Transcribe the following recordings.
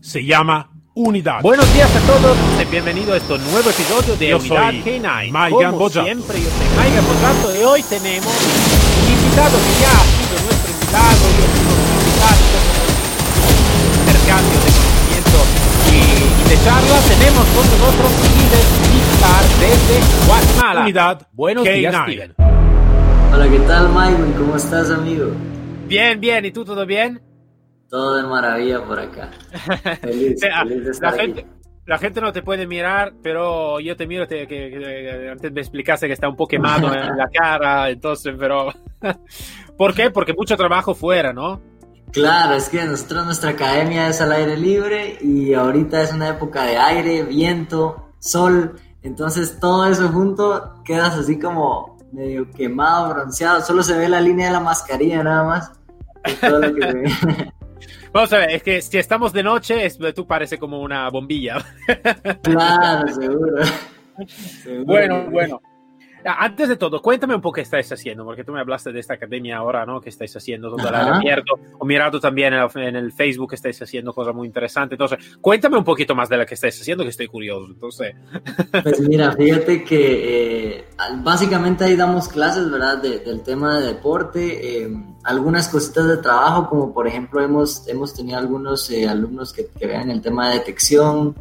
se llama Unidad. Buenos días a todos y bienvenidos a este nuevo episodio de Yo Unidad soy K9. Maigan Como Bojato. siempre, yo soy Maigan Bojato y hoy tenemos un invitado que ya ha sido nuestro invitado, yo sido un invitado, intercambio de conocimiento y, y de charla. Tenemos con nosotros Steven Vizcar desde Guatemala. Unidad Buenos días, K9. Steven. Hola, ¿qué tal, Mike? ¿Cómo estás, amigo? Bien, bien, ¿y tú todo bien? Todo de maravilla por acá. Feliz, Ah, feliz de la, estar gente, aquí. la gente no te puede mirar, pero yo te miro, te- que, que antes me explicaste que está un poco quemado en la cara, entonces, pero... ¿Por qué? Porque mucho trabajo fuera, ¿no? Claro, es que nosotros nuestra academia es al aire libre y ahorita es una época de aire, viento, sol, entonces todo eso junto quedas así como medio quemado, bronceado, solo se ve la línea de la mascarilla nada más. Es todo lo que se ve. Vamos a ver, es que si estamos de noche, es, tú parece como una bombilla. claro, seguro. Seguro Bueno, bueno. Ah, Antes de todo, cuéntame un poco qué estáis haciendo, porque tú me hablaste de esta academia ahora, ¿no? Que estáis haciendo todo el aire abierto. O mirado también en el, en el Facebook que estáis haciendo cosas muy interesantes. Entonces, cuéntame un poquito más de lo que estáis haciendo, que estoy curioso. Entonces, Pues mira, fíjate que eh, básicamente ahí damos clases, ¿verdad? de- del tema de deporte, eh, algunas cositas de trabajo, como por ejemplo hemos, hemos tenido algunos eh, alumnos que, que vean el tema de detección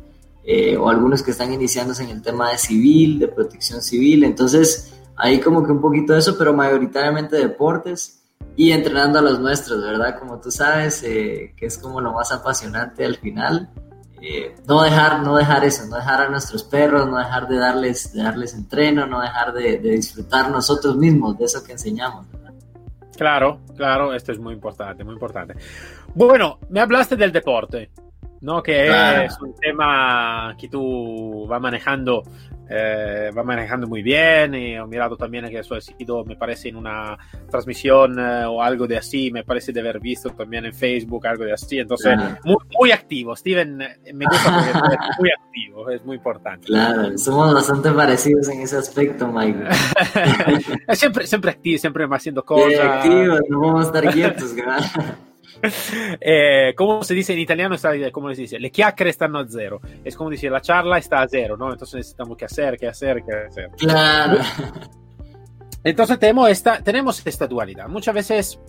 eh, o algunos que están iniciándose en el tema de civil, de protección civil, entonces ahí como que un poquito de eso, pero mayoritariamente deportes y entrenando a los nuestros, ¿verdad? Como tú sabes, eh, que es como lo más apasionante al final eh, no dejar, no dejar eso, no dejar a nuestros perros, no dejar de darles, de darles entreno, no dejar de, de disfrutar nosotros mismos de eso que enseñamos. ¿verdad? claro, claro, esto es muy importante, muy importante. Bueno, me hablaste del deporte, ¿no? Que Claro. es un tema que tú vas manejando, eh, vas manejando muy bien. Y he mirado también que eso ha sido, me parece, en una transmisión eh, o algo de así, me parece de haber visto también en Facebook algo de así. Entonces, Claro. muy, muy activo. Steven, eh, me gusta porque es muy activo, es muy importante. Claro, somos bastante parecidos en ese aspecto, Mike. Es siempre, siempre activo, siempre haciendo cosas. activos, no vamos a estar quietos, ¿verdad? Eh, ¿Cómo se dice en italiano? Está, ¿Cómo se dice? Le chiacchiere stanno a cero. Es como decir, la charla está a cero, ¿no? Entonces necesitamos que hacer, que hacer, que hacer. Claro, Entonces tenemos esta, tenemos esta dualidad. Muchas veces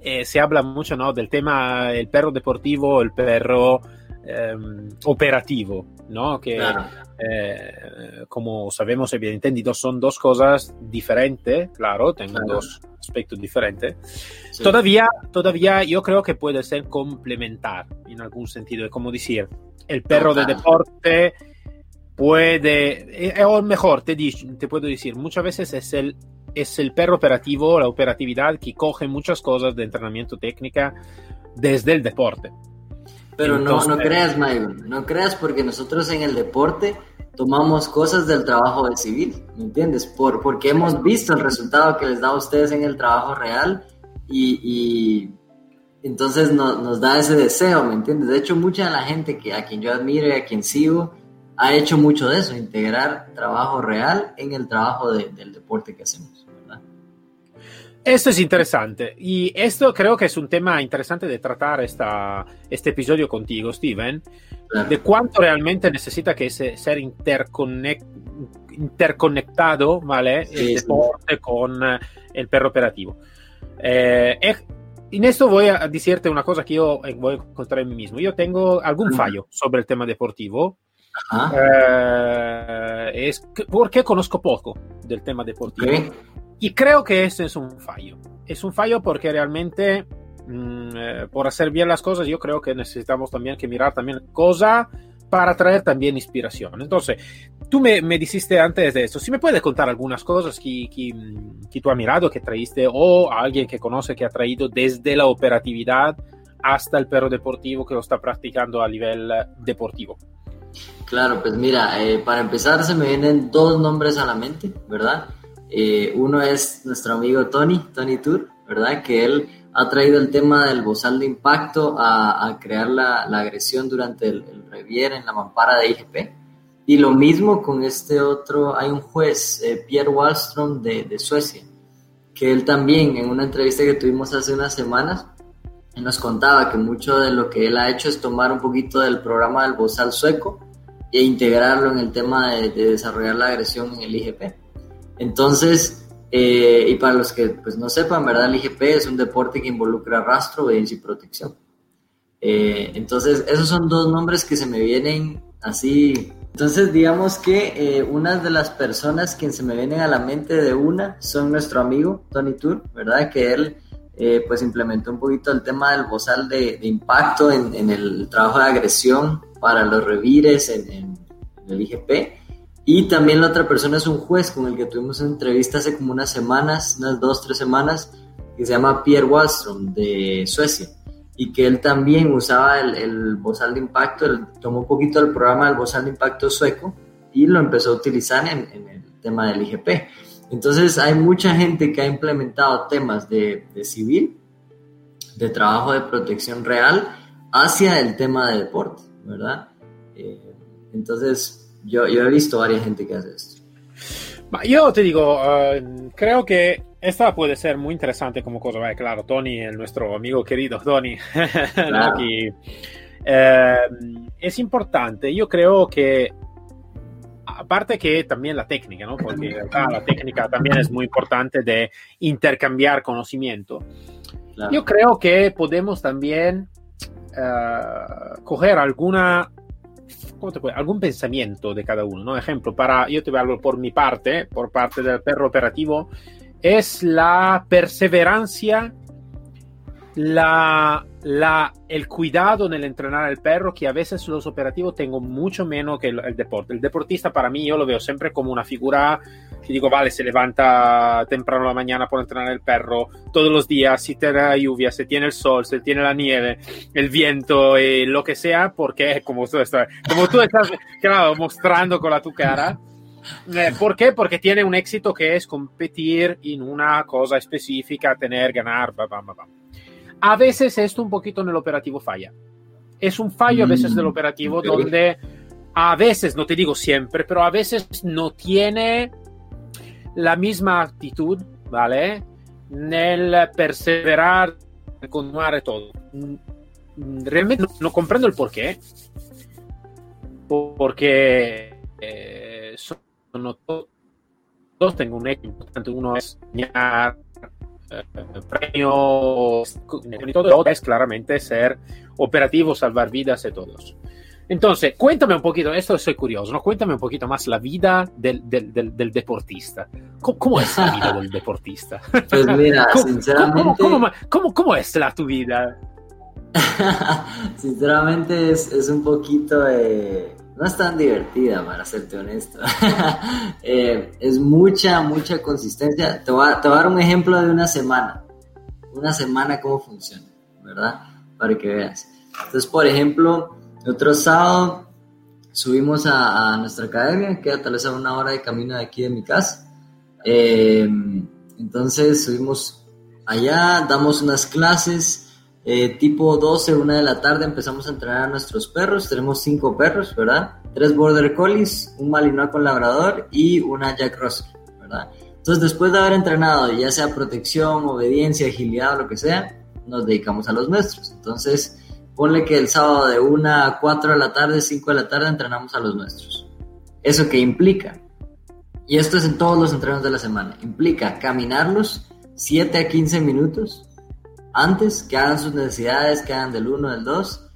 eh, se habla mucho, ¿no? Del tema el perro deportivo, el perro em, operativo, ¿no? Que eh, como sabemos y bien entendido son dos cosas diferentes, claro, Claro. dos aspectos diferentes. Sí. Todavía, todavía yo creo que puede ser complementar en algún sentido. Es como decir, el perro de deporte puede, eh, o mejor, te, te puedo decir, muchas veces es el, es el perro operativo, la operatividad que coge muchas cosas de entrenamiento técnica desde el deporte. Pero no, no Entonces- creas, Mike, no creas porque nosotros en el deporte tomamos cosas del trabajo del civil, ¿me entiendes? Por, porque hemos visto el resultado que les da a ustedes en el trabajo real y, y entonces no- nos da ese deseo, ¿me entiendes? De hecho, mucha de la gente que, a quien yo admiro y a quien sigo ha hecho mucho de eso, integrar trabajo real en el trabajo de- del deporte que hacemos. Esto es interesante y esto creo que es un tema interesante de tratar esta, este episodio contigo, Steven, de cuánto realmente necesita que ese- ser interconec- interconectado, ¿vale? Sí, el sí. deporte con eh, el perro operativo. Eh, en esto voy a decirte una cosa que yo eh, voy a encontrar en mí mismo. Yo tengo algún fallo sobre el tema deportivo. Eh, es que- porque conozco poco del tema deportivo. ok. Y creo que ese es un fallo. Es un fallo porque realmente, mm, eh, por hacer bien las cosas, yo creo que necesitamos también que mirar también cosa para traer también inspiración. Entonces, tú me, me dijiste antes de esto, si me puedes contar algunas cosas que, que, que tú has mirado, que traíste, o a alguien que conoce que ha traído desde la operatividad hasta el perro deportivo que lo está practicando a nivel deportivo. Claro, pues mira, eh, para empezar se me vienen dos nombres a la mente, ¿verdad? Eh, uno es nuestro amigo Tony, Tony Tour, ¿verdad? Que él ha traído el tema del bozal de impacto a, crear la, agresión durante el, revier en la mampara de IGP. Y lo mismo con este otro, hay un juez, eh, Pierre Wallström de Suecia, que él también en una entrevista que tuvimos hace unas semanas, nos contaba que mucho de lo que él ha hecho es tomar un poquito del programa del bozal sueco e integrarlo en el tema de, desarrollar la agresión en el IGP. Entonces, eh, y para los que pues, no sepan, ¿verdad? El IGP es un deporte que involucra rastro, obediencia y protección. Eh, entonces, esos son dos nombres que se me vienen así. Entonces, digamos que eh, una de las personas que se me vienen a la mente de una son nuestro amigo Tony Tour, ¿verdad? Que él pues implementó un poquito el tema del bozal de, impacto en, el trabajo de agresión para los revires en, el IGP. Y también la otra persona es un juez con el que tuvimos una entrevista hace como unas semanas, unas dos, tres semanas, que se llama Pierre Wallström de Suecia. Y que él también usaba el, el bozal de impacto, él tomó un poquito del programa del bozal de impacto sueco y lo empezó a utilizar en, en el tema del IGP. Entonces hay mucha gente que ha implementado temas de, civil, de trabajo de protección real, hacia el tema de deporte, ¿verdad? Eh, entonces yo, yo he visto varias gente que hace esto. Yo te digo, uh, creo que esta puede ser muy interesante como cosa. claro, Tony, nuestro amigo querido Tony, eh, es importante. Yo creo que aparte que también la técnica, ¿no? Porque la técnica también es muy importante de intercambiar conocimiento. Yo creo que podemos también uh, coger alguna, ¿cómo te puede? algún pensamiento de cada uno, ¿no? Ejemplo, para, yo te hablar por mi parte, por parte del perro operativo, es la perseverancia la, la, el cuidado en el entrenar al perro, que a veces los operativos tengo mucho menos que el, deporte. El deportista para mí yo lo veo siempre como una figura que digo, vale, se levanta temprano la mañana por entrenar el perro todos los días, si tiene la lluvia, si tiene el sol, si tiene la nieve, el viento, y lo que sea, porque como tú estás, como tú estás claro, mostrando con la tu cara. Eh, ¿Por qué? Porque tiene un éxito que es competir en una cosa específica, tener, ganar, bam, bam, bam. A veces esto un poquito en el operativo falla. Es un fallo a veces del mm, operativo donde a veces, no te digo siempre, pero a veces no tiene la misma actitud, ¿vale? Nel perseverar, continuar todo. Realmente no, comprendo el por qué. Porque eh, son, todos, tengo un equipo, uno es premio todo es claramente ser operativo, salvar vidas de todos. Entonces, cuéntame un poquito, esto soy curioso, ¿no? Cuéntame un poquito más la vida del, del, deportista. ¿Cómo, es la vida del deportista? Pues mira, sinceramente... ¿Cómo, es la tu vida? sinceramente es, es, un poquito... Eh, no es tan divertida, para serte honesto. Eh, es mucha, mucha consistencia. Te voy, a, dar un ejemplo de una semana. Una semana cómo funciona, ¿verdad? Para que veas. Entonces, por ejemplo, otro sábado subimos a, nuestra academia, queda tal vez a una hora de camino de aquí de mi casa. Eh, entonces subimos allá, damos unas clases, eh, tipo 12, 1 de la tarde empezamos a entrenar a nuestros perros. Tenemos cinco perros, ¿verdad? Tres Border Collies, un Malinois con labrador y una Jack Russell, ¿verdad? Entonces, después de haber entrenado, ya sea protección, obediencia, agilidad o lo que sea, nos dedicamos a los nuestros. Entonces, ponle que el sábado de 1 a 4 de la tarde, 5 de la tarde, entrenamos a los nuestros. ¿Eso qué implica? Y esto es en todos los entrenos de la semana. Implica caminarlos 7 a 15 minutos antes, que hagan sus necesidades, que hagan del 1, del 2.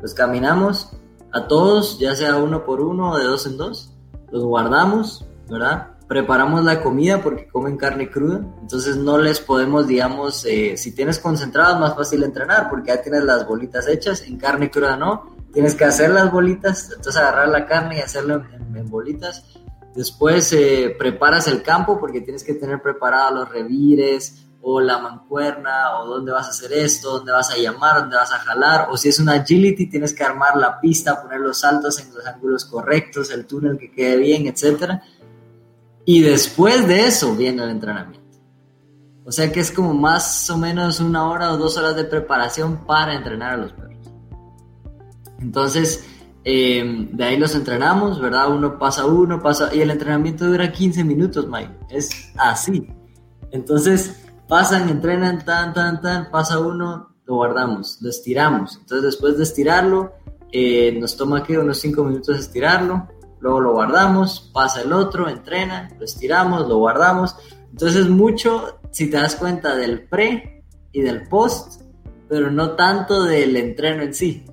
Los caminamos a todos, ya sea uno por uno o de dos en dos. Los guardamos, ¿verdad? Preparamos la comida porque comen carne cruda, entonces no les podemos, digamos, eh, si tienes concentrado es más fácil entrenar porque ya tienes las bolitas hechas, en carne cruda no, tienes que hacer las bolitas, entonces agarrar la carne y hacerla en, bolitas. Después eh, preparas el campo porque tienes que tener preparados los revires, o la mancuerna, o dónde vas a hacer esto, dónde vas a llamar, dónde vas a jalar, o si es una agility, tienes que armar la pista, poner los saltos en los ángulos correctos, el túnel que quede bien, etc. Y después de eso viene el entrenamiento. O sea que es como más o menos una hora o dos horas de preparación para entrenar a los perros. Entonces, em, de ahí los entrenamos, ¿verdad? Uno pasa uno, pasa... Y el entrenamiento dura 15 minutos, Mike. Es así. Entonces, pasan, entrenan, tan, tan, tan, pasa uno, lo guardamos, lo estiramos. Entonces después de estirarlo, eh, nos toma aquí unos 5 minutos estirarlo, luego lo guardamos, pasa el otro, entrena, lo estiramos, lo guardamos. Entonces mucho, si te das cuenta, del pre y del post, pero no tanto del entreno en sí.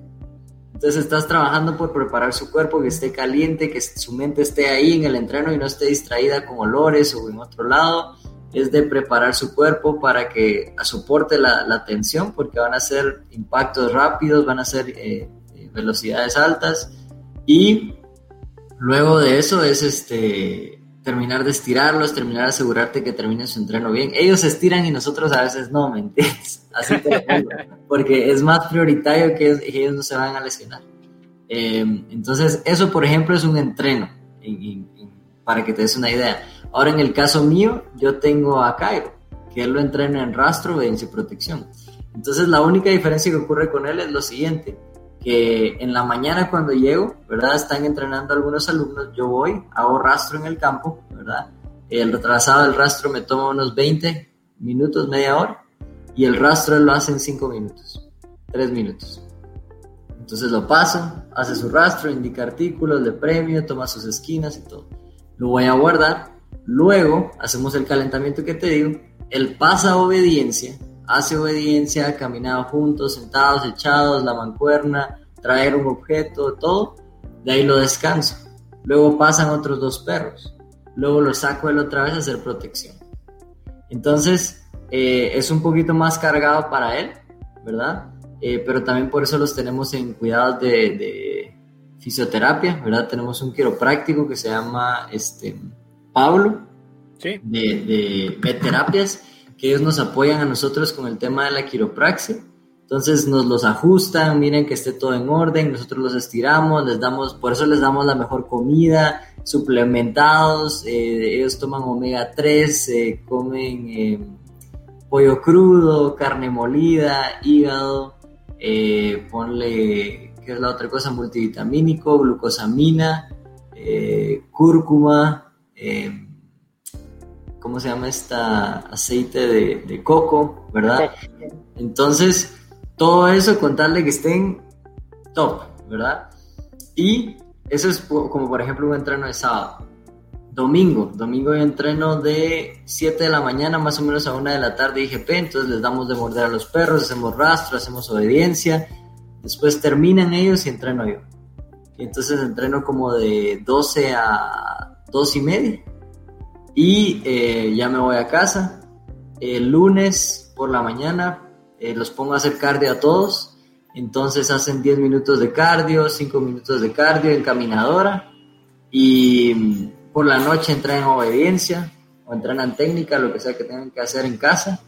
Entonces estás trabajando por preparar su cuerpo, que esté caliente, que su mente esté ahí en el entreno y no esté distraída con olores o en otro lado. Es de preparar su cuerpo para que soporte la, tensión, porque van a ser impactos rápidos, van a ser eh, eh, velocidades altas. Y luego de eso es este terminar de estirarlos, terminar de asegurarte que terminen su entreno bien. Ellos estiran y nosotros a veces no, ¿me entiendes? Así te porque es más prioritario que ellos, no se van a lesionar. Em, entonces, eso, por ejemplo, es un entreno, para que te des una idea. Ahora, en el caso mío, yo tengo a Cairo, que él lo entrena en rastro, y protección. Entonces, la única diferencia que ocurre con él es lo siguiente que en la mañana cuando llego, ¿verdad? Están entrenando algunos alumnos, yo voy, hago rastro en el campo, ¿verdad? El retrasado del rastro me toma unos 20 minutos, media hora, y el rastro él lo hace en 5 minutos, 3 minutos. Entonces lo paso, hace su rastro, indica artículos, de premio, toma sus esquinas y todo. Lo voy a guardar, luego hacemos el calentamiento que te digo, él pasa obediencia, hace obediencia, caminado juntos, sentados, echados, la mancuerna, traer un objeto, todo, de ahí lo descanso. Luego pasan otros dos perros, luego lo saco él otra vez a hacer protección. Entonces, eh, es un poquito más cargado para él, ¿verdad? Eh, pero también por eso los tenemos en cuidados de, fisioterapia, ¿verdad? Tenemos un quiropráctico que se llama este, Pablo, ¿Sí? de, de que ellos nos apoyan a nosotros con el tema de la quiropraxia. Entonces nos los ajustan, miren que esté todo en orden, nosotros los estiramos, les damos, por eso les damos la mejor comida, suplementados, eh, ellos toman omega 3, eh, comen eh, pollo crudo, carne molida, hígado, ponle, ¿qué es la otra cosa? Multivitamínico, glucosamina, cúrcuma, ¿cómo se llama esta aceite de, coco, verdad? Entonces, todo eso contarle que estén top, ¿verdad? Y eso es como por ejemplo un entreno de sábado. Domingo, domingo yo entreno de 7 de la mañana más o menos a 1 de la tarde IGP, entonces les damos de morder a los perros, hacemos rastro, hacemos obediencia, después terminan ellos y entreno yo. Y entonces entreno como de 12 a 2 y media y eh, ya me voy a casa. El lunes por la mañana eh, los pongo a hacer cardio a todos. Entonces hacen 10 minutos de cardio, 5 minutos de cardio en caminadora. Y mm, por la noche entran en obediencia o entrenan técnica, lo que sea que tengan que hacer en casa.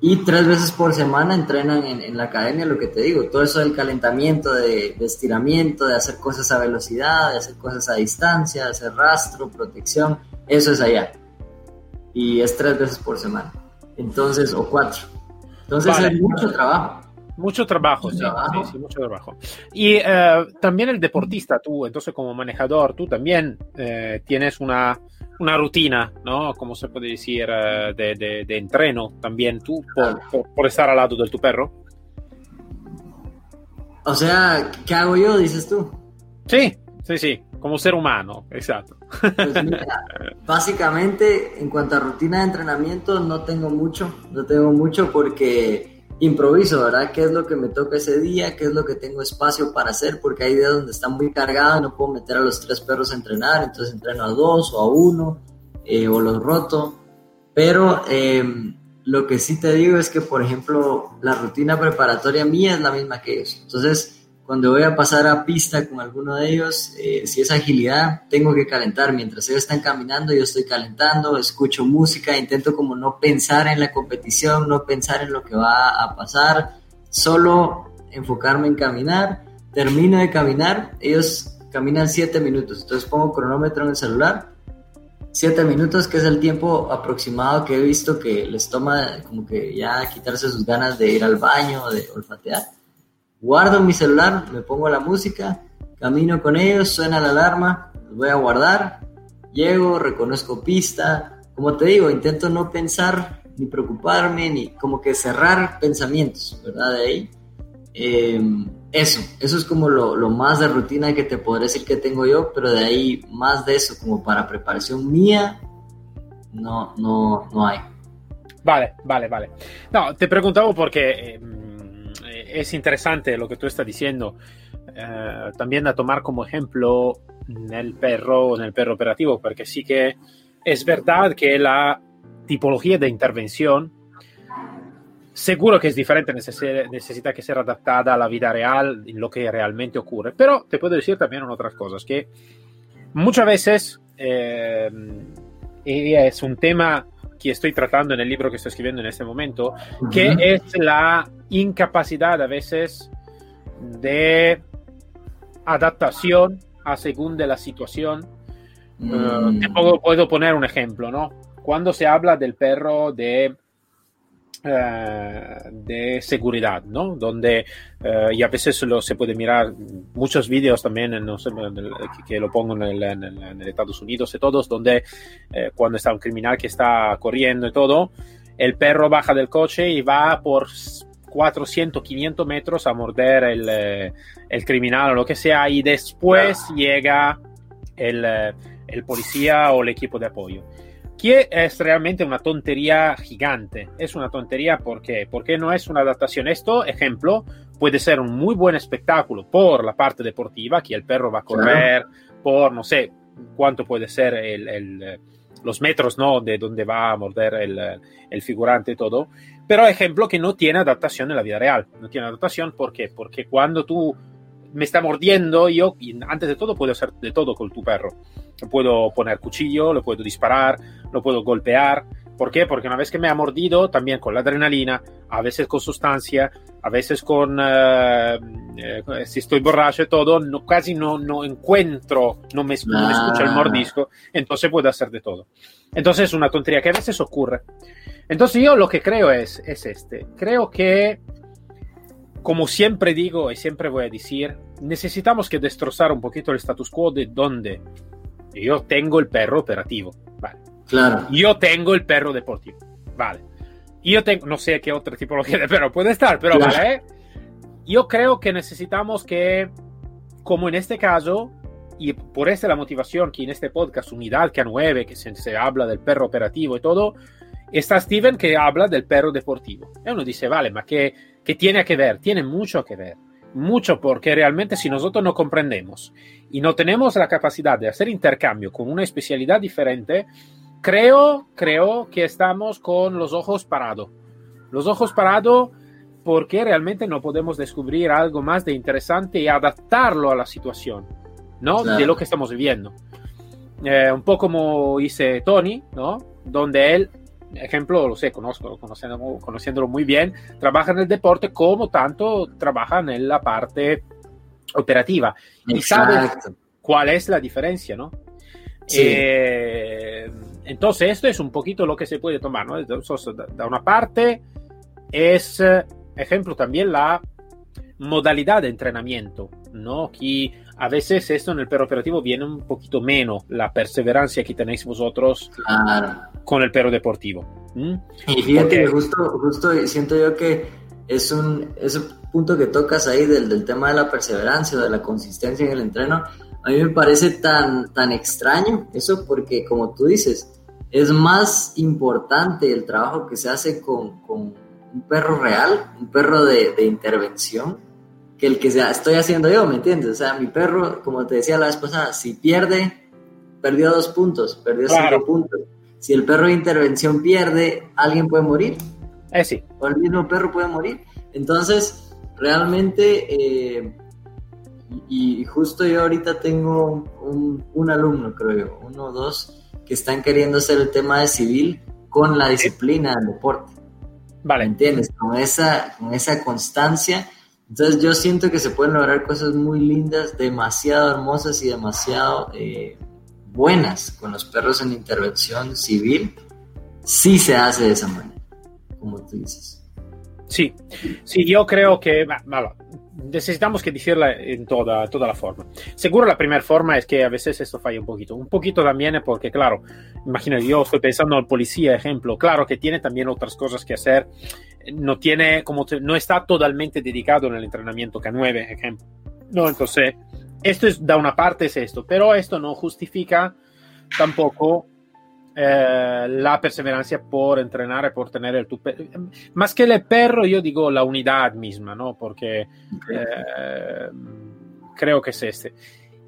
Y tres veces por semana entrenan en, la academia, lo que te digo, todo eso del calentamiento, de, de, estiramiento, de hacer cosas a velocidad, de hacer cosas a distancia, de hacer rastro, protección, eso es allá. Y es tres veces por semana. Entonces, o cuatro. Entonces es mucho trabajo. Mucho trabajo, sí, sí, mucho trabajo. Y eh, también el deportista, tú, entonces como manejador, tú también eh, tienes una, una, rutina, ¿no? Como se puede decir, eh, de, de, entreno también tú, por, por, estar al lado de tu perro. O sea, ¿qué hago yo, dices tú? Sí, sí, sí, como ser humano, exacto. Pues básicamente, en cuanto a rutina de entrenamiento, no tengo mucho, no tengo mucho porque improviso, ¿verdad? ¿Qué es lo que me toca ese día? ¿Qué es lo que tengo espacio para hacer? Porque hay días donde está muy cargado, no puedo meter a los tres perros a entrenar, entonces entreno a dos o a uno, eh, o los roto. Pero eh, lo que sí te digo es que, por ejemplo, la rutina preparatoria mía es la misma que ellos. Entonces, cuando voy a pasar a pista con alguno de ellos, eh, si es agilidad, tengo que calentar. Mientras ellos están caminando, yo estoy calentando, escucho música, intento como no pensar en la competición, no pensar en lo que va a pasar, solo enfocarme en caminar. Termino de caminar, ellos caminan 7 minutos, entonces pongo cronómetro en el celular. 7 minutos, que es el tiempo aproximado que he visto que les toma como que ya quitarse sus ganas de ir al baño, de olfatear guardo mi celular, me pongo la música, camino con ellos, suena la alarma, los voy a guardar, llego, reconozco pista, como te digo, intento no pensar ni preocuparme, ni como que cerrar pensamientos, ¿verdad? De ahí. Eh, eso, eso es como lo, lo, más de rutina que te podré decir que tengo yo, pero de ahí más de eso, como para preparación mía, no, no, no hay. Vale, vale, vale. No, te preguntaba porque eh, es interesante lo que tú estás diciendo. Eh, también a tomar como ejemplo el perro, en el perro operativo, porque sí que es verdad que la tipología de intervención Seguro que es diferente, necesita que ser adaptada a la vida real, lo que realmente ocurre. Pero te puedo decir también otras cosas, que muchas veces, eh, es un tema que estoy tratando en el libro que estoy escribiendo en este momento, que es la incapacidad a veces de adaptación a según de la situación. Mm. te puedo, puedo, poner un ejemplo, ¿no? Cuando se habla del perro de eh, de seguridad, ¿no? Donde, eh, y a veces lo, se puede mirar muchos vídeos también, en, no sé, que, lo pongo en, el, en, Estados Unidos y todos, donde eh, cuando está un criminal que está corriendo y todo, el perro baja del coche y va por 400, 500 metros a morder el, el criminal o lo que sea, y después llega el, el policía o el equipo de apoyo que es realmente una tontería gigante. Es una tontería porque, porque no es una adaptación. Esto, ejemplo, puede ser un muy buen espectáculo por la parte deportiva, que el perro va a correr, por no sé cuánto puede ser el, el, los metros ¿no? de donde va a morder el, el, figurante y todo. Pero ejemplo que no tiene adaptación en la vida real. No tiene adaptación ¿por qué? porque cuando tú me está mordiendo, yo antes de todo puedo hacer de todo con tu perro. Puedo poner cuchillo, le puedo disparar, lo puedo golpear. ¿Por qué? Porque una vez que me ha mordido, también con la adrenalina, a veces con sustancia, a veces con, eh, eh, si estoy borracho y todo, no, casi no, no encuentro, no me, no me escucha el mordisco, entonces puedo hacer de todo. Entonces es una tontería que a veces ocurre. Entonces yo lo que creo es, es este, creo que como siempre digo y siempre voy a decir, necesitamos que destrozar un poquito el status quo de donde yo tengo el perro operativo, vale. Claro. Yo tengo el perro deportivo, vale. Yo tengo, no sé qué otra tipología de perro puede estar, pero vale. Yo creo que necesitamos que, como en este caso, y por esta la motivación que en este podcast, Unidad que a 9, que se, se habla del perro operativo y todo, está Steven que habla del perro deportivo. Y uno dice, vale, ma que que tiene que ver, tiene mucho que ver, mucho porque realmente si nosotros no comprendemos y no tenemos la capacidad de hacer intercambio con una especialidad diferente, creo, creo que estamos con los ojos parados. Los ojos parados porque realmente no podemos descubrir algo más de interesante y adaptarlo a la situación, ¿no? De lo que estamos viviendo. Eh, un poco como dice Tony, ¿no? Donde él ejemplo, lo sé, conozco, conociéndolo, conociéndolo muy bien, trabaja en el deporte como tanto trabaja en la parte operativa. Y sabes cuál es la diferencia, ¿no? Eh, entonces, esto es un poquito lo que se puede tomar, ¿no? Da una parte es, ejemplo, también la modalidad de entrenamiento, ¿no? Que a veces esto en el perro operativo viene un poquito menos la perseverancia que tenéis vosotros con el perro deportivo. Y fíjate, justo, justo siento yo que es un, ese punto que tocas ahí del, del tema de la perseverancia, de la consistencia en el entreno, a mí me parece tan, tan extraño eso porque como tú dices, es más importante el trabajo que se hace con, con un perro real, un perro de, de intervención, que el que sea, estoy haciendo yo, ¿me entiendes? O sea, mi perro, como te decía la vez pasada, si pierde, perdió dos puntos, perdió cinco puntos. Si el perro de intervención pierde, alguien puede morir. Eh, sí. O el mismo perro puede morir. Entonces, realmente, eh, y, justo yo ahorita tengo un, un, alumno, creo yo, uno o dos, que están queriendo hacer el tema de civil con la disciplina del deporte. Vale. ¿Me entiendes? Con esa, con esa constancia entonces yo siento que se pueden lograr cosas muy lindas, demasiado hermosas y demasiado eh, buenas con los perros en intervención civil. Sí se hace de esa manera, como tú dices. Sí, sí, yo creo que, bueno, necesitamos que decirla en toda, toda la forma. Seguro la primera forma es que a veces esto falla un poquito. Un poquito también porque, claro, imagino, yo estoy pensando en el policía, ejemplo, claro que tiene también otras cosas que hacer. No tiene, como no está totalmente dedicado en el entrenamiento K9, ejemplo. No, entonces, esto es, da una parte es esto, pero esto no justifica tampoco eh, la perseverancia por entrenar por tener el tu más que el perro yo digo la unidad misma no porque eh, creo que es este.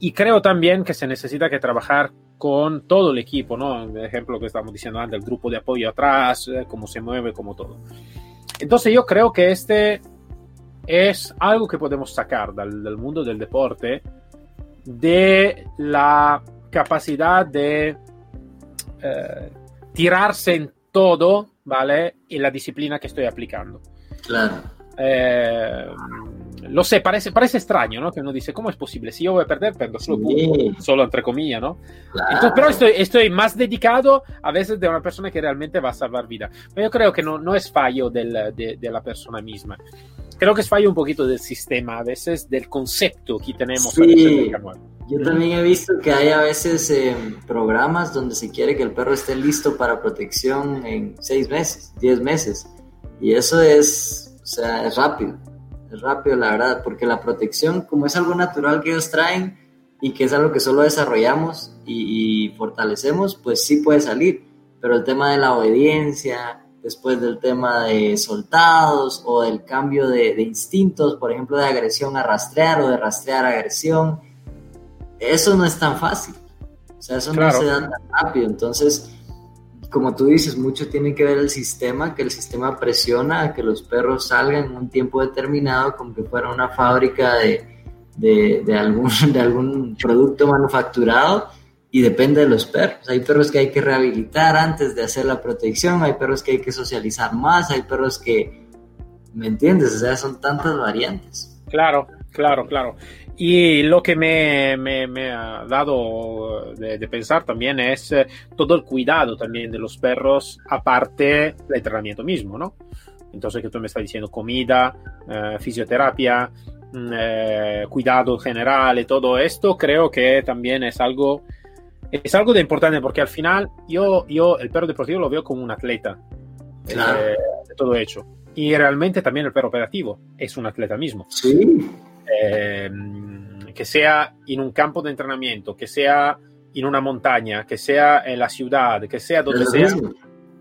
Y creo también que se necesita que trabajar con todo el equipo no el ejemplo que estamos diciendo antes el grupo de apoyo atrás eh, cómo se mueve como todo. Entonces yo creo que este es algo que podemos sacar del, del mundo del deporte de la capacidad de eh, tirarse en todo, ¿vale? En la disciplina que estoy aplicando. Claro. Eh, lo sé, parece, parece extraño, ¿no? Que uno dice, ¿cómo es posible? Si yo voy a perder, perdo solo, sí. solo entre comillas, ¿no? Claro. Entonces, pero estoy, estoy, más dedicado a veces de una persona que realmente va a salvar vida. Pero yo creo que no, no es fallo del, de, de, la persona misma. Creo que es fallo un poquito del sistema, a veces del concepto que tenemos. Sí. Yo también he visto que hay a veces eh, programas donde se quiere que el perro esté listo para protección en seis meses, diez meses. Y eso es, o sea, es rápido. Es rápido, la verdad, porque la protección, como es algo natural que ellos traen y que es algo que solo desarrollamos y, y fortalecemos, pues sí puede salir. Pero el tema de la obediencia, después del tema de soltados o del cambio de, de instintos, por ejemplo, de agresión a rastrear o de rastrear a agresión, eso no es tan fácil. O sea, eso claro. no se da tan rápido. Entonces, como tú dices, mucho tiene que ver el sistema, que el sistema presiona a que los perros salgan en un tiempo determinado, como que fuera una fábrica de, de, de, algún, de algún producto manufacturado y depende de los perros. Hay perros que hay que rehabilitar antes de hacer la protección, hay perros que hay que socializar más, hay perros que, ¿me entiendes? O sea, son tantas variantes. Claro, claro, claro. Y lo que me, me, me ha dado de, de, pensar también es eh, todo el cuidado también de los perros, aparte del entrenamiento mismo, ¿no? Entonces, que tú me estás diciendo comida, eh, fisioterapia, eh, cuidado general y todo esto, creo que también es algo, es algo de importante porque al final yo, yo el perro deportivo lo veo como un atleta, claro. eh, de todo hecho. Y realmente también el perro operativo es un atleta mismo. Sí. Eh, que sea en un campo de entrenamiento, que sea en una montaña, que sea en la ciudad, que sea donde sea, mismo.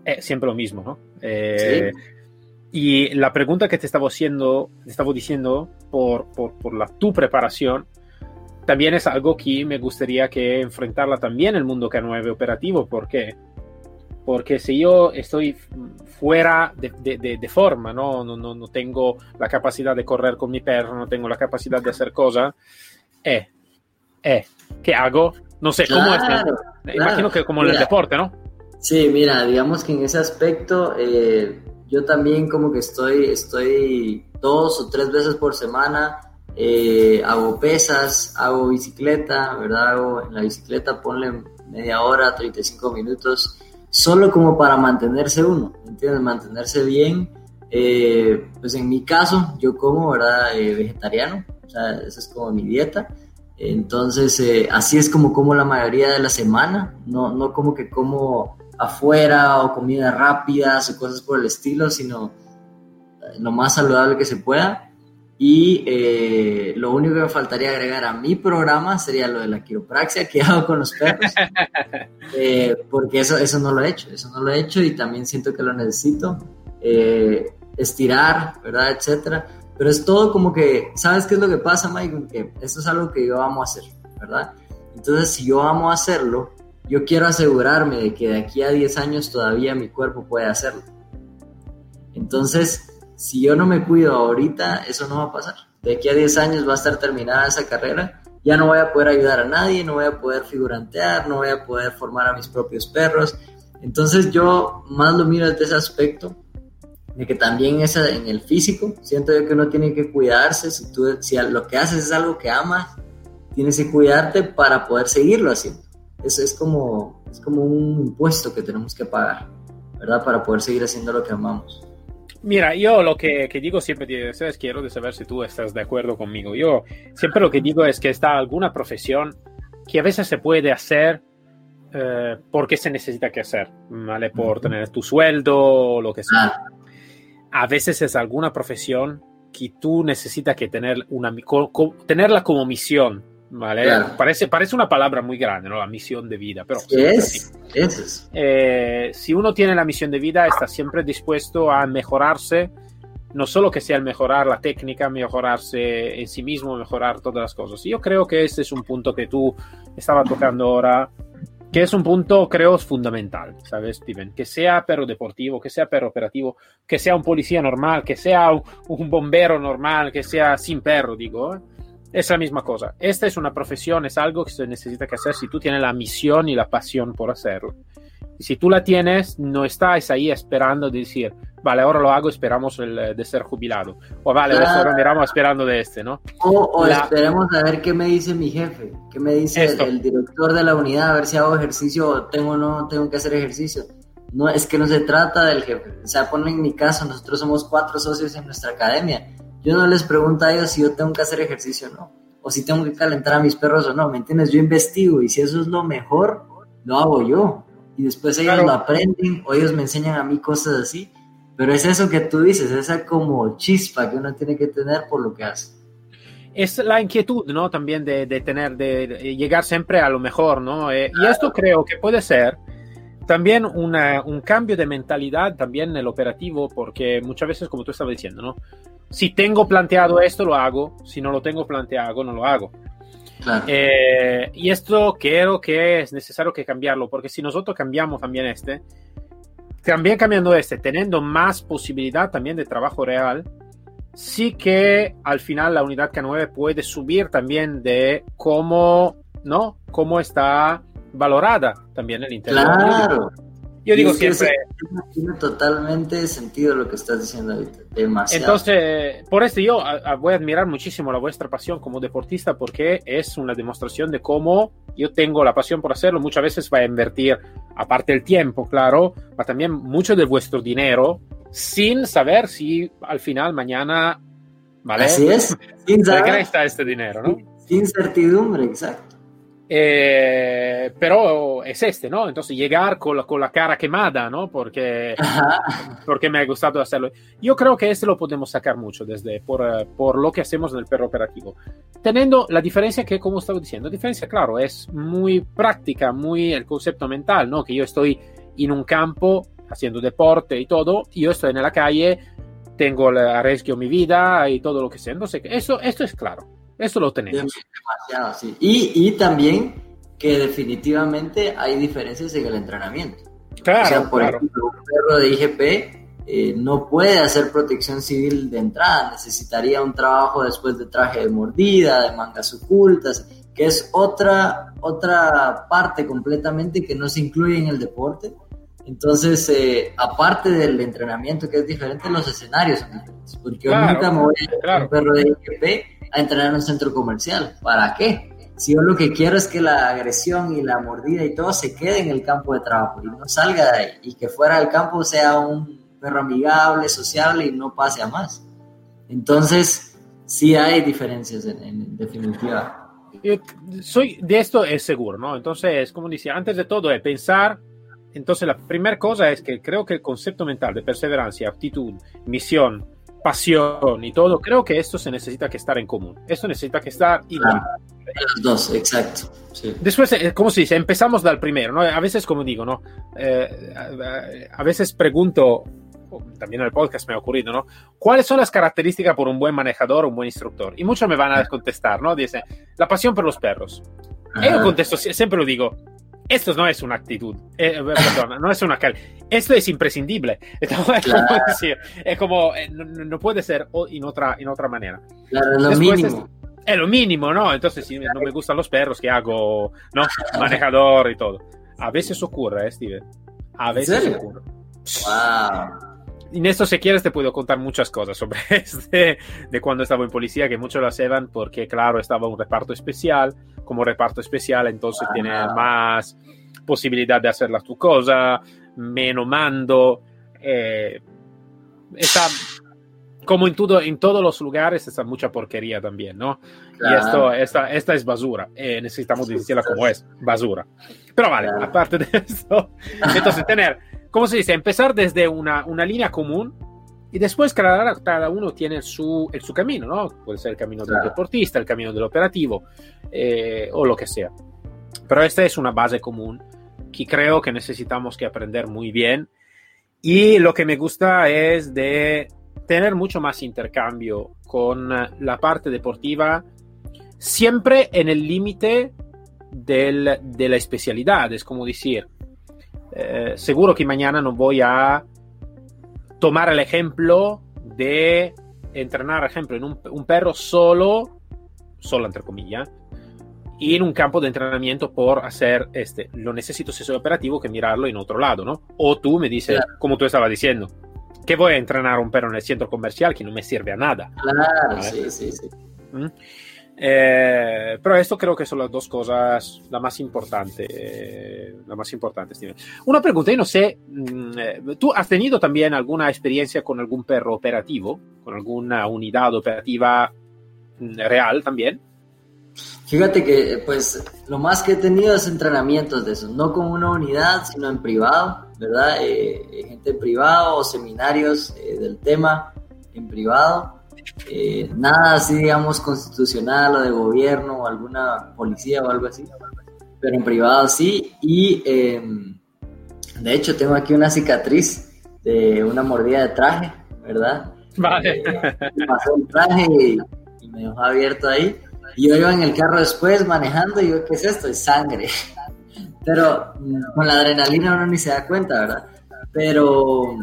es siempre lo mismo, ¿no? Eh, sí. Y la pregunta que te estaba haciendo, te estaba diciendo por, por, por, la tu preparación, también es algo que me gustaría que enfrentarla también el mundo K9 operativo. ¿Por qué? Porque si yo estoy fuera de, de, de, de forma, ¿no? No, ¿no? no, tengo la capacidad de correr con mi perro, no tengo la capacidad de hacer cosas, eh, eh, ¿qué hago? No sé, ¿cómo claro, es? Claro. Imagino que como en el deporte, ¿no? Sí, mira, digamos que en ese aspecto eh, yo también como que estoy, estoy dos o tres veces por semana, eh, hago pesas, hago bicicleta, ¿verdad? Hago en la bicicleta, ponle media hora, 35 minutos, solo como para mantenerse uno, ¿entiendes? Mantenerse bien. Eh, pues en mi caso, yo como, ¿verdad? Eh, vegetariano, o sea, esa es como mi dieta. Entonces, así es como como la mayoría de la semana, no, no como que como afuera o comidas rápidas o cosas por el estilo, sino lo más saludable que se pueda. Y eh, lo único que me faltaría agregar a mi programa sería lo de la quiropraxia que hago con los perros, eh, porque eso, eso no lo he hecho, eso no lo he hecho y también siento que lo necesito. Eh, estirar, ¿verdad? Etcétera. Pero es todo como que, ¿sabes qué es lo que pasa, Mike? Que esto es algo que yo amo hacer, ¿verdad? Entonces, si yo amo hacerlo, yo quiero asegurarme de que de aquí a 10 años todavía mi cuerpo puede hacerlo. Entonces, si yo no me cuido ahorita, eso no va a pasar. De aquí a 10 años va a estar terminada esa carrera, ya no voy a poder ayudar a nadie, no voy a poder figurantear, no voy a poder formar a mis propios perros. Entonces yo más lo miro desde ese aspecto, de que también es en el físico, siento que uno tiene que cuidarse, si, tú, lo que haces es algo que amas, tienes que cuidarte para poder seguirlo haciendo. Eso es como, es como un impuesto que tenemos que pagar, ¿verdad? Para poder seguir haciendo lo que amamos. Mira, yo lo que, que digo siempre, ¿sabes? quiero saber si tú estás de acuerdo conmigo. Yo siempre lo que digo es que está alguna profesión que a veces se puede hacer eh, porque se necesita que hacer, ¿vale? Por tener tu sueldo o lo que sea. Ah, A veces es alguna profesión que tú necesitas que tener una, co- co- tenerla como misión, ¿vale? Claro. Parece, parece una palabra muy grande, ¿no? La misión de vida, pero ¿Qué sí. es? Es. Eh, si uno tiene la misión de vida, está siempre dispuesto a mejorarse, no solo que sea el mejorar la técnica, mejorarse en sí mismo, mejorar todas las cosas. Y yo creo que este es un punto que tú estabas tocando ahora, que es un punto, creo, fundamental, ¿sabes, Steven? Que sea perro deportivo, que sea perro operativo, que sea un policía normal, que sea un bombero normal, que sea sin perro, digo, ¿eh? Es la misma cosa. Esta es una profesión, es algo que se necesita que hacer si tú tienes la misión y la pasión por hacerlo. Y si tú la tienes, no estás ahí esperando de decir, vale, ahora lo hago, esperamos el, eh, de ser jubilado. O vale, Claro. ahora miramos esperando de este, ¿no? O, o La- esperemos a ver qué me dice mi jefe, qué me dice el, director de la unidad, a ver si hago ejercicio o tengo no tengo que hacer ejercicio. No, es que no se trata del jefe. O sea, ponle en mi caso, nosotros somos cuatro socios en nuestra academia. Yo no les pregunto a ellos si yo tengo que hacer ejercicio o no, o si tengo que calentar a mis perros o no, ¿me entiendes? Yo investigo y si eso es lo mejor, lo hago yo. Y después ellos Claro. lo aprenden o ellos me enseñan a mí cosas así. Pero es eso que tú dices, esa como chispa que uno tiene que tener por lo que hace. es la inquietud, ¿no? También de, de tener, de, de llegar siempre a lo mejor, ¿no? Eh, y esto creo que puede ser también una- un cambio de mentalidad también en el operativo, porque muchas veces, como tú estabas diciendo, ¿no? Si tengo planteado esto, lo hago. Si no lo tengo planteado, no lo hago. Claro. Eh, y esto creo que es necesario que cambiarlo, porque si nosotros cambiamos también este, también cambiando este, teniendo más posibilidad también de trabajo real, sí que al final la unidad K9 puede subir también de cómo, ¿no? Cómo está valorada también el digo- Claro. Yo digo siempre, Tiene totalmente sentido lo que estás diciendo ahorita. Demasiado. Entonces, por esto yo voy a admirar muchísimo la vuestra pasión como deportista porque es una demostración de cómo yo tengo la pasión por hacerlo. Muchas veces va a invertir, aparte el tiempo, claro, pero también mucho de vuestro dinero sin saber si al final mañana, ¿vale? Así es. Sin ¿De qué saber, este dinero, no? sin certidumbre, exacto. Eh, pero es este, ¿no? Entonces llegar con la, con la cara quemada, ¿no? Porque Ajá. porque me ha gustado hacerlo. Yo creo que este lo podemos sacar mucho desde por, por lo que hacemos en el perro operativo. Teniendo la diferencia que, como estaba diciendo, la diferencia, claro, es muy práctica, muy el concepto mental, ¿no? Que yo estoy en un campo haciendo deporte y todo, y yo estoy en la calle, tengo el arriesgo mi vida y todo lo que sea. Entonces, eso, esto es claro, esto lo tenemos. Demasiado, sí. Y, y también que definitivamente hay diferencias en el entrenamiento. Claro, o sea, por claro. ejemplo, un perro de IGP eh, no puede hacer protección civil de entrada, necesitaría un trabajo después de traje de mordida, de mangas ocultas, que es otra, otra parte completamente que no se incluye en el deporte. Entonces, eh, aparte del entrenamiento que es diferente, los escenarios son diferentes. Porque yo Claro, nunca me voy a claro. un perro de IGP a entrenar en un centro comercial. ¿Para qué? Si yo lo que quiero es que la agresión y la mordida y todo se quede en el campo de trabajo y no salga de ahí y que fuera del campo sea un perro amigable, sociable y no pase a más. Entonces, sí hay diferencias en, en definitiva. Yo soy de esto es seguro, ¿no? Entonces, como decía, antes de todo es pensar. Entonces, la primera cosa es que creo que el concepto mental de perseverancia, aptitud, misión, pasión y todo, creo que esto se necesita que estar en común. Esto necesita que estar igual. Los dos, exacto. Sí. Después, eh, ¿cómo se dice? Empezamos del primero, ¿no? A veces, como digo, ¿no? Eh, a, a veces pregunto, también en el podcast me ha ocurrido, ¿no? ¿Cuáles son las características por un buen manejador, un buen instructor? Y muchos me van a contestar, ¿no? Dicen, la pasión por los perros. Yo contesto, sie- siempre lo digo, esto no es una actitud, eh, perdona, no es una esto es imprescindible. Entonces, es como Claro. decir, es como, eh, no, no puede ser en otra, en otra manera. Claro, lo mínimo. Es lo mínimo, ¿no? Entonces, si no me gustan los perros, ¿qué hago? ¿No? Manejador y todo. A veces ocurre, ¿eh, Steven? A veces ocurre. Wow. Esto, si quieres, te puedo contar muchas cosas sobre este, de cuando estaba en policía, que muchos lo hacían porque, claro, estaba un reparto especial. Como reparto especial, entonces Ah. tiene más posibilidad de hacer la tu cosa, menos mando. eh, está como en, todo, en todos los lugares está mucha porquería también, ¿no? Claro. Y esto, esta, esta es basura. Eh, necesitamos decirla como es, basura. Pero vale, claro. aparte de esto, entonces tener, ¿cómo se dice? Empezar desde una, una línea común y después cada, cada uno tiene su, el, su camino, ¿no? Puede ser el camino claro. del deportista, el camino del operativo eh, o lo que sea. Pero esta es una base común que creo que necesitamos que aprender muy bien. Y lo que me gusta es de tener mucho más intercambio con la parte deportiva, siempre en el límite de la especialidad. Es como decir, eh, seguro que mañana no voy a tomar el ejemplo de entrenar, ejemplo, en un, un perro solo, solo entre comillas, y en un campo de entrenamiento por hacer este, lo necesito si soy operativo que mirarlo en otro lado, ¿no? O tú me dices, claro. como tú estabas diciendo, que voy a entrenar un perro en el centro comercial que no me sirve a nada. Claro, ¿vale? sí, sí, sí. ¿Mm? Eh, pero esto creo que son las dos cosas la más importante, eh, la más importante, Steven. Una pregunta, yo no sé, eh, ¿tú has tenido también alguna experiencia con algún perro operativo, con alguna unidad operativa mm, real también? Fíjate que, pues, lo más que he tenido es entrenamientos de eso, no con una unidad, sino en privado, ¿verdad? Eh, gente en privado o seminarios eh, del tema en privado. Eh, nada así, digamos, constitucional o de gobierno o alguna policía o algo así, pero en privado sí. Y em, de hecho, tengo aquí una cicatriz de una mordida de traje, ¿verdad? Vale. me pasó el traje y, y me dejó abierto ahí. Y yo iba en el carro después manejando y yo, ¿qué es esto? Es sangre. Pero mm, con la adrenalina uno ni se da cuenta, ¿verdad? Pero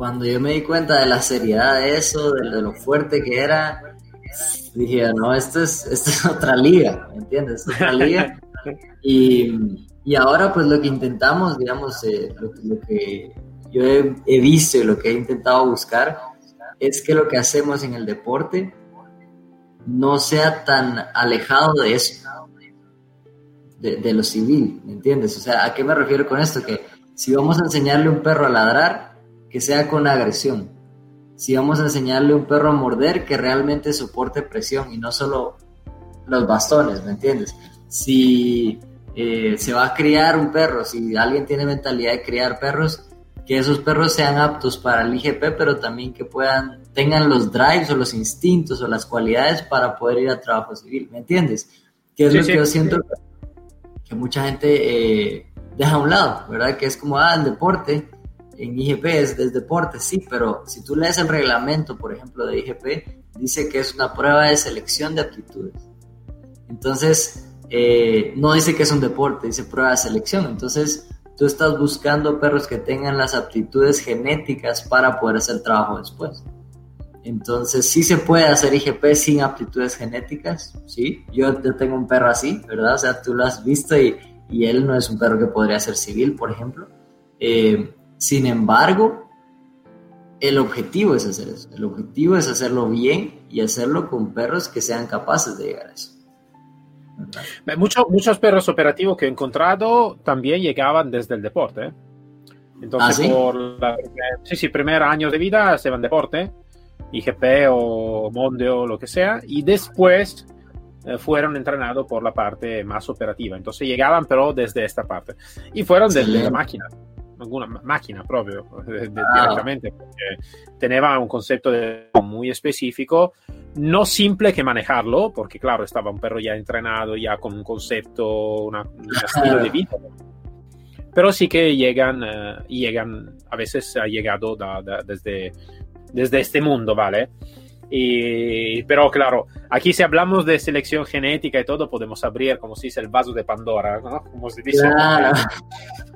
cuando yo me di cuenta de la seriedad de eso, de, de lo fuerte que era, dije, no, esto es, esto es otra liga, ¿me entiendes? Es otra liga. Y, y ahora pues lo que intentamos, digamos, eh, lo, lo, que yo he, he visto y lo que he intentado buscar es que lo que hacemos en el deporte no sea tan alejado de eso, de, de, lo civil, ¿me entiendes? O sea, ¿a qué me refiero con esto? Que si vamos a enseñarle a un perro a ladrar, que sea con agresión. Si vamos a enseñarle a un perro a morder, que realmente soporte presión y no solo los bastones, ¿me entiendes? Si eh, se va a criar un perro, si alguien tiene mentalidad de criar perros, que esos perros sean aptos para el IGP, pero también que puedan, tengan los drives o los instintos o las cualidades para poder ir a trabajo civil, ¿me entiendes? Que es sí, lo sí, que yo siento sí. que mucha gente eh, deja a un lado, ¿verdad? Que es como, ah, el deporte en IGP es, es deporte, sí, pero si tú lees el reglamento, por ejemplo, de IGP, dice que es una prueba de selección de aptitudes. Entonces, eh, no dice que es un deporte, dice prueba de selección. Entonces, tú estás buscando perros que tengan las aptitudes genéticas para poder hacer trabajo después. Entonces, sí se puede hacer IGP sin aptitudes genéticas, ¿sí? Yo, yo tengo un perro así, ¿verdad? O sea, tú lo has visto y, y él no es un perro que podría ser civil, por ejemplo. Eh, sin embargo, el objetivo es hacer eso. El objetivo es hacerlo bien y hacerlo con perros que sean capaces de llegar a eso. Mucho, muchos perros operativos que he encontrado también llegaban desde el deporte. ¿eh? Entonces, ¿Ah, sí? por la, sí, sí, primer año de vida se van deporte, IGP o Monde o lo que sea, y después eh, fueron entrenados por la parte más operativa. Entonces llegaban, pero desde esta parte. Y fueron desde sí. la máquina alguna máquina proprio directamente, porque tenía un concepto de, muy específico, no simple que manejarlo, porque claro, estaba un perro ya entrenado, ya con un concepto, una, un estilo de vida, pero sí que llegan, uh, llegan a veces ha llegado da, da, desde, desde este mundo, ¿vale? Y, pero claro, aquí si hablamos de selección genética y todo, podemos abrir, como se dice, el vaso de Pandora, ¿no? Como se dice. Claro.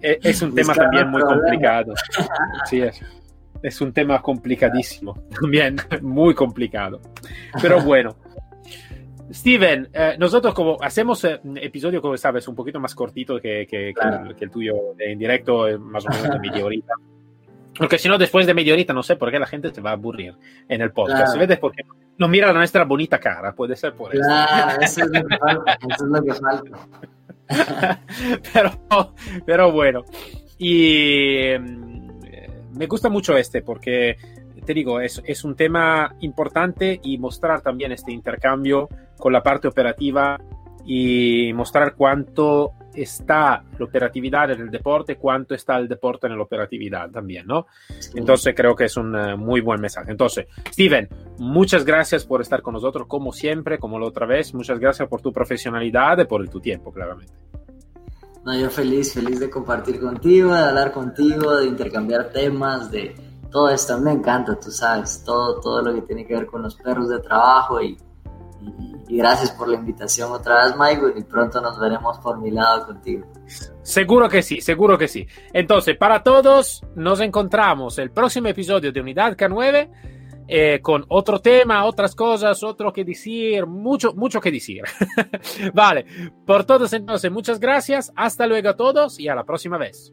es un tema también muy complicado. Sí, es, es un tema complicadísimo, también muy complicado. Pero bueno. Steven, eh, nosotros como hacemos eh, un episodio, como sabes, un poquito más cortito que, que, claro. que, el tuyo en directo, más o menos de media horita. Porque si no, después de media horita, no sé por qué la gente se va a aburrir en el podcast. Claro. ¿Ves? Porque no mira nuestra bonita cara, puede ser por eso. Claro, eso es lo que falta. Eso es lo que falta. pero, pero bueno. Y me gusta mucho este porque, te digo, es, es un tema importante y mostrar también este intercambio con la parte operativa y mostrar cuánto está la operatividad en el deporte, cuánto está el deporte en la operatividad también, ¿no? Entonces creo que es un uh, muy buen mensaje. Entonces, Steven, muchas gracias por estar con nosotros, como siempre, como la otra vez. Muchas gracias por tu profesionalidad y por tu tiempo, claramente. No, yo feliz, feliz de compartir contigo, de hablar contigo, de intercambiar temas, de todo esto. Me encanta, tú sabes, todo, todo lo que tiene que ver con los perros de trabajo y y gracias por la invitación otra vez, Michael, y pronto nos veremos por mi lado contigo. Seguro que sí, seguro que sí. Entonces, para todos, nos encontramos el próximo episodio de Unidad K9 eh, con otro tema, otras cosas, otro que decir, mucho, mucho que decir. vale, por todos entonces, muchas gracias, hasta luego a todos y a la próxima vez.